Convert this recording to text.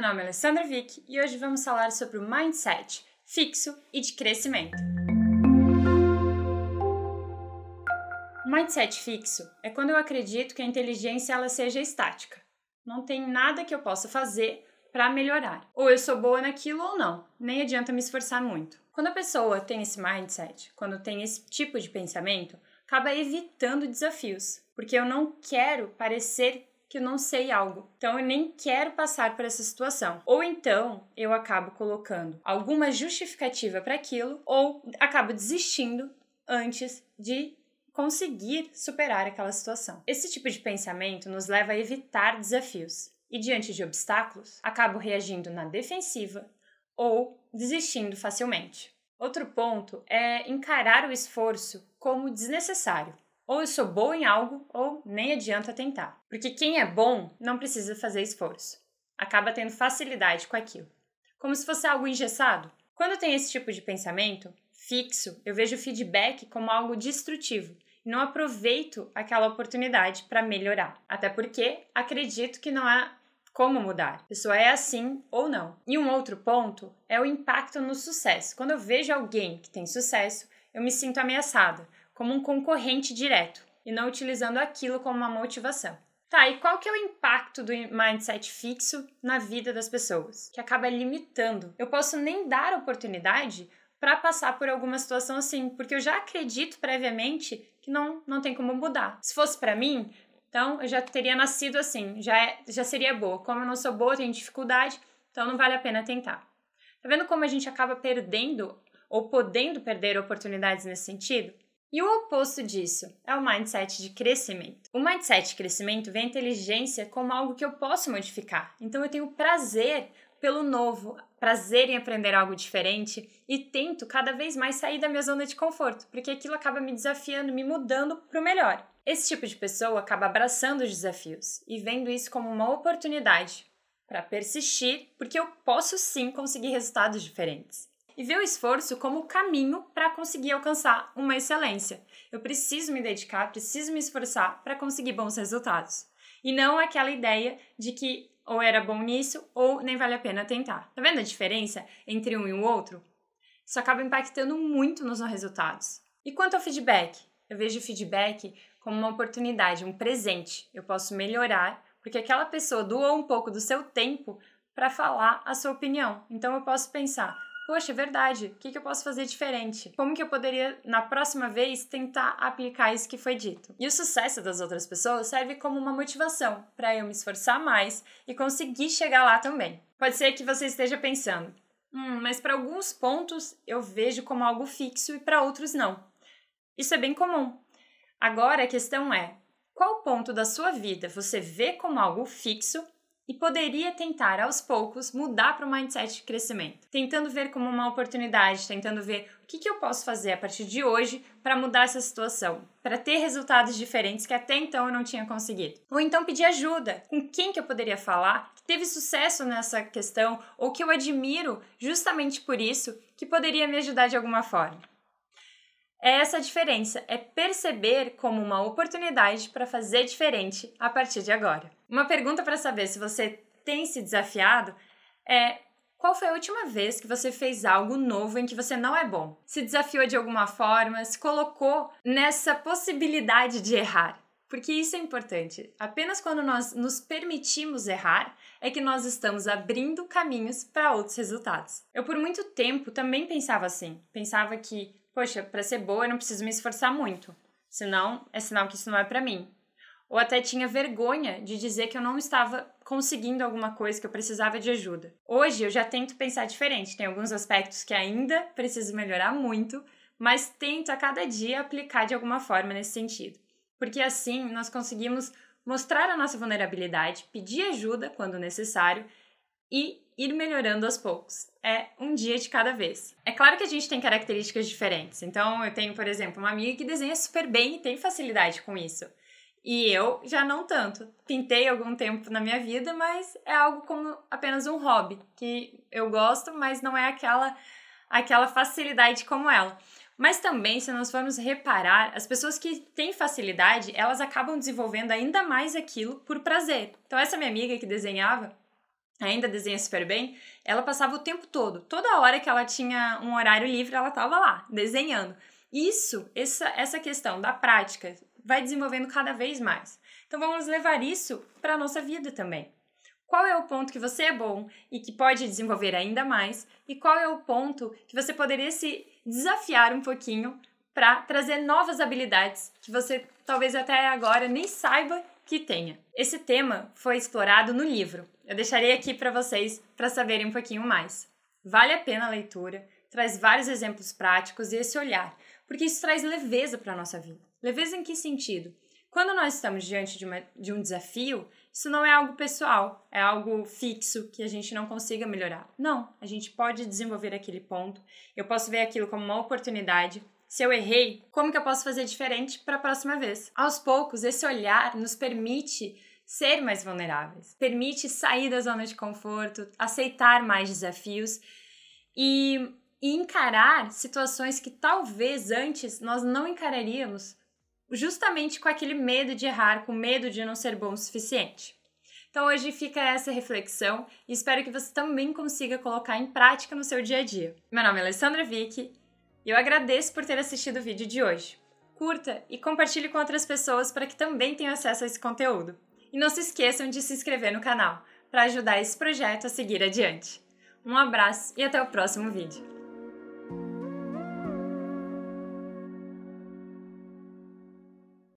Meu nome é Alessandra Vick e hoje vamos falar sobre o mindset fixo e de crescimento. Mindset fixo é quando eu acredito que a inteligência ela seja estática. Não tem nada que eu possa fazer para melhorar. Ou eu sou boa naquilo ou não. Nem adianta me esforçar muito. Quando a pessoa tem esse mindset, quando tem esse tipo de pensamento, acaba evitando desafios, porque eu não quero parecer que eu não sei algo. Então eu nem quero passar por essa situação. Ou então eu acabo colocando alguma justificativa para aquilo ou acabo desistindo antes de conseguir superar aquela situação. Esse tipo de pensamento nos leva a evitar desafios e diante de obstáculos, acabo reagindo na defensiva ou desistindo facilmente. Outro ponto é encarar o esforço como desnecessário. Ou eu sou boa em algo, ou nem adianta tentar. Porque quem é bom não precisa fazer esforço. Acaba tendo facilidade com aquilo. Como se fosse algo engessado. Quando tem esse tipo de pensamento fixo, eu vejo o feedback como algo destrutivo e não aproveito aquela oportunidade para melhorar. Até porque acredito que não há como mudar. A pessoa é assim ou não. E um outro ponto é o impacto no sucesso. Quando eu vejo alguém que tem sucesso, eu me sinto ameaçada, como um concorrente direto, e não utilizando aquilo como uma motivação. Tá, e qual que é o impacto do mindset fixo na vida das pessoas? Que acaba limitando. Eu posso nem dar oportunidade para passar por alguma situação assim, porque eu já acredito previamente que não, não tem como mudar. Se fosse para mim, então, eu já teria nascido assim, já, é, já seria boa. Como eu não sou boa, tenho dificuldade, então não vale a pena tentar. Tá vendo como a gente acaba perdendo ou podendo perder oportunidades nesse sentido? E o oposto disso é o mindset de crescimento. O mindset de crescimento vê a inteligência como algo que eu posso modificar. Então eu tenho prazer pelo novo, prazer em aprender algo diferente e tento cada vez mais sair da minha zona de conforto, porque aquilo acaba me desafiando, me mudando para o melhor. Esse tipo de pessoa acaba abraçando os desafios e vendo isso como uma oportunidade para persistir, porque eu posso sim conseguir resultados diferentes. E vê o esforço como caminho para conseguir alcançar uma excelência. Eu preciso me dedicar, preciso me esforçar para conseguir bons resultados. E não aquela ideia de que ou era bom nisso ou nem vale a pena tentar. Tá vendo a diferença entre um e o outro? Isso acaba impactando muito nos resultados. E quanto ao feedback? Eu vejo o feedback como uma oportunidade, um presente. Eu posso melhorar, porque aquela pessoa doou um pouco do seu tempo para falar a sua opinião. Então eu posso pensar, poxa, é verdade, o que, que eu posso fazer diferente? Como que eu poderia, na próxima vez, tentar aplicar isso que foi dito? E o sucesso das outras pessoas serve como uma motivação para eu me esforçar mais e conseguir chegar lá também. Pode ser que você esteja pensando, hum, mas para alguns pontos eu vejo como algo fixo e para outros não. Isso é bem comum. Agora a questão é: qual ponto da sua vida você vê como algo fixo e poderia tentar aos poucos mudar para o mindset de crescimento, tentando ver como uma oportunidade, tentando ver o que, que eu posso fazer a partir de hoje para mudar essa situação, para ter resultados diferentes que até então eu não tinha conseguido. Ou então pedir ajuda, com quem que eu poderia falar que teve sucesso nessa questão ou que eu admiro justamente por isso, que poderia me ajudar de alguma forma. É essa a diferença, é perceber como uma oportunidade para fazer diferente a partir de agora. Uma pergunta para saber se você tem se desafiado é qual foi a última vez que você fez algo novo em que você não é bom? Se desafiou de alguma forma, se colocou nessa possibilidade de errar? Porque isso é importante. Apenas quando nós nos permitimos errar é que nós estamos abrindo caminhos para outros resultados. Eu, por muito tempo, também pensava assim. Pensava que poxa, para ser boa eu não preciso me esforçar muito, senão é sinal que isso não é para mim. Ou até tinha vergonha de dizer que eu não estava conseguindo alguma coisa, que eu precisava de ajuda. Hoje eu já tento pensar diferente, tem alguns aspectos que ainda preciso melhorar muito, mas tento a cada dia aplicar de alguma forma nesse sentido. Porque assim nós conseguimos mostrar a nossa vulnerabilidade, pedir ajuda quando necessário e ir melhorando aos poucos. É um dia de cada vez. É claro que a gente tem características diferentes. Então, eu tenho, por exemplo, uma amiga que desenha super bem e tem facilidade com isso. E eu já não tanto. Pintei algum tempo na minha vida, mas é algo como apenas um hobby, que eu gosto, mas não é aquela aquela facilidade como ela. Mas também, se nós formos reparar, as pessoas que têm facilidade, elas acabam desenvolvendo ainda mais aquilo por prazer. Então, essa minha amiga que desenhava, ainda desenha super bem, ela passava o tempo todo, toda hora que ela tinha um horário livre, ela estava lá, desenhando. Isso, essa, essa questão da prática, vai desenvolvendo cada vez mais. Então vamos levar isso para a nossa vida também. Qual é o ponto que você é bom e que pode desenvolver ainda mais? E qual é o ponto que você poderia se desafiar um pouquinho para trazer novas habilidades que você talvez até agora nem saiba que tenha? Esse tema foi explorado no livro. Eu deixarei aqui para vocês para saberem um pouquinho mais. Vale a pena a leitura, traz vários exemplos práticos e esse olhar, porque isso traz leveza para a nossa vida. Leveza em que sentido? Quando nós estamos diante de, uma, de um desafio, isso não é algo pessoal, é algo fixo que a gente não consiga melhorar. Não, a gente pode desenvolver aquele ponto, eu posso ver aquilo como uma oportunidade. Se eu errei, como que eu posso fazer diferente para a próxima vez? Aos poucos, esse olhar nos permite ser mais vulneráveis, permite sair da zona de conforto, aceitar mais desafios e, e encarar situações que talvez antes nós não encararíamos justamente com aquele medo de errar, com medo de não ser bom o suficiente. Então hoje fica essa reflexão e espero que você também consiga colocar em prática no seu dia a dia. Meu nome é Alessandra Vick eu agradeço por ter assistido o vídeo de hoje. Curta e compartilhe com outras pessoas para que também tenham acesso a esse conteúdo. E não se esqueçam de se inscrever no canal para ajudar esse projeto a seguir adiante. Um abraço e até o próximo vídeo.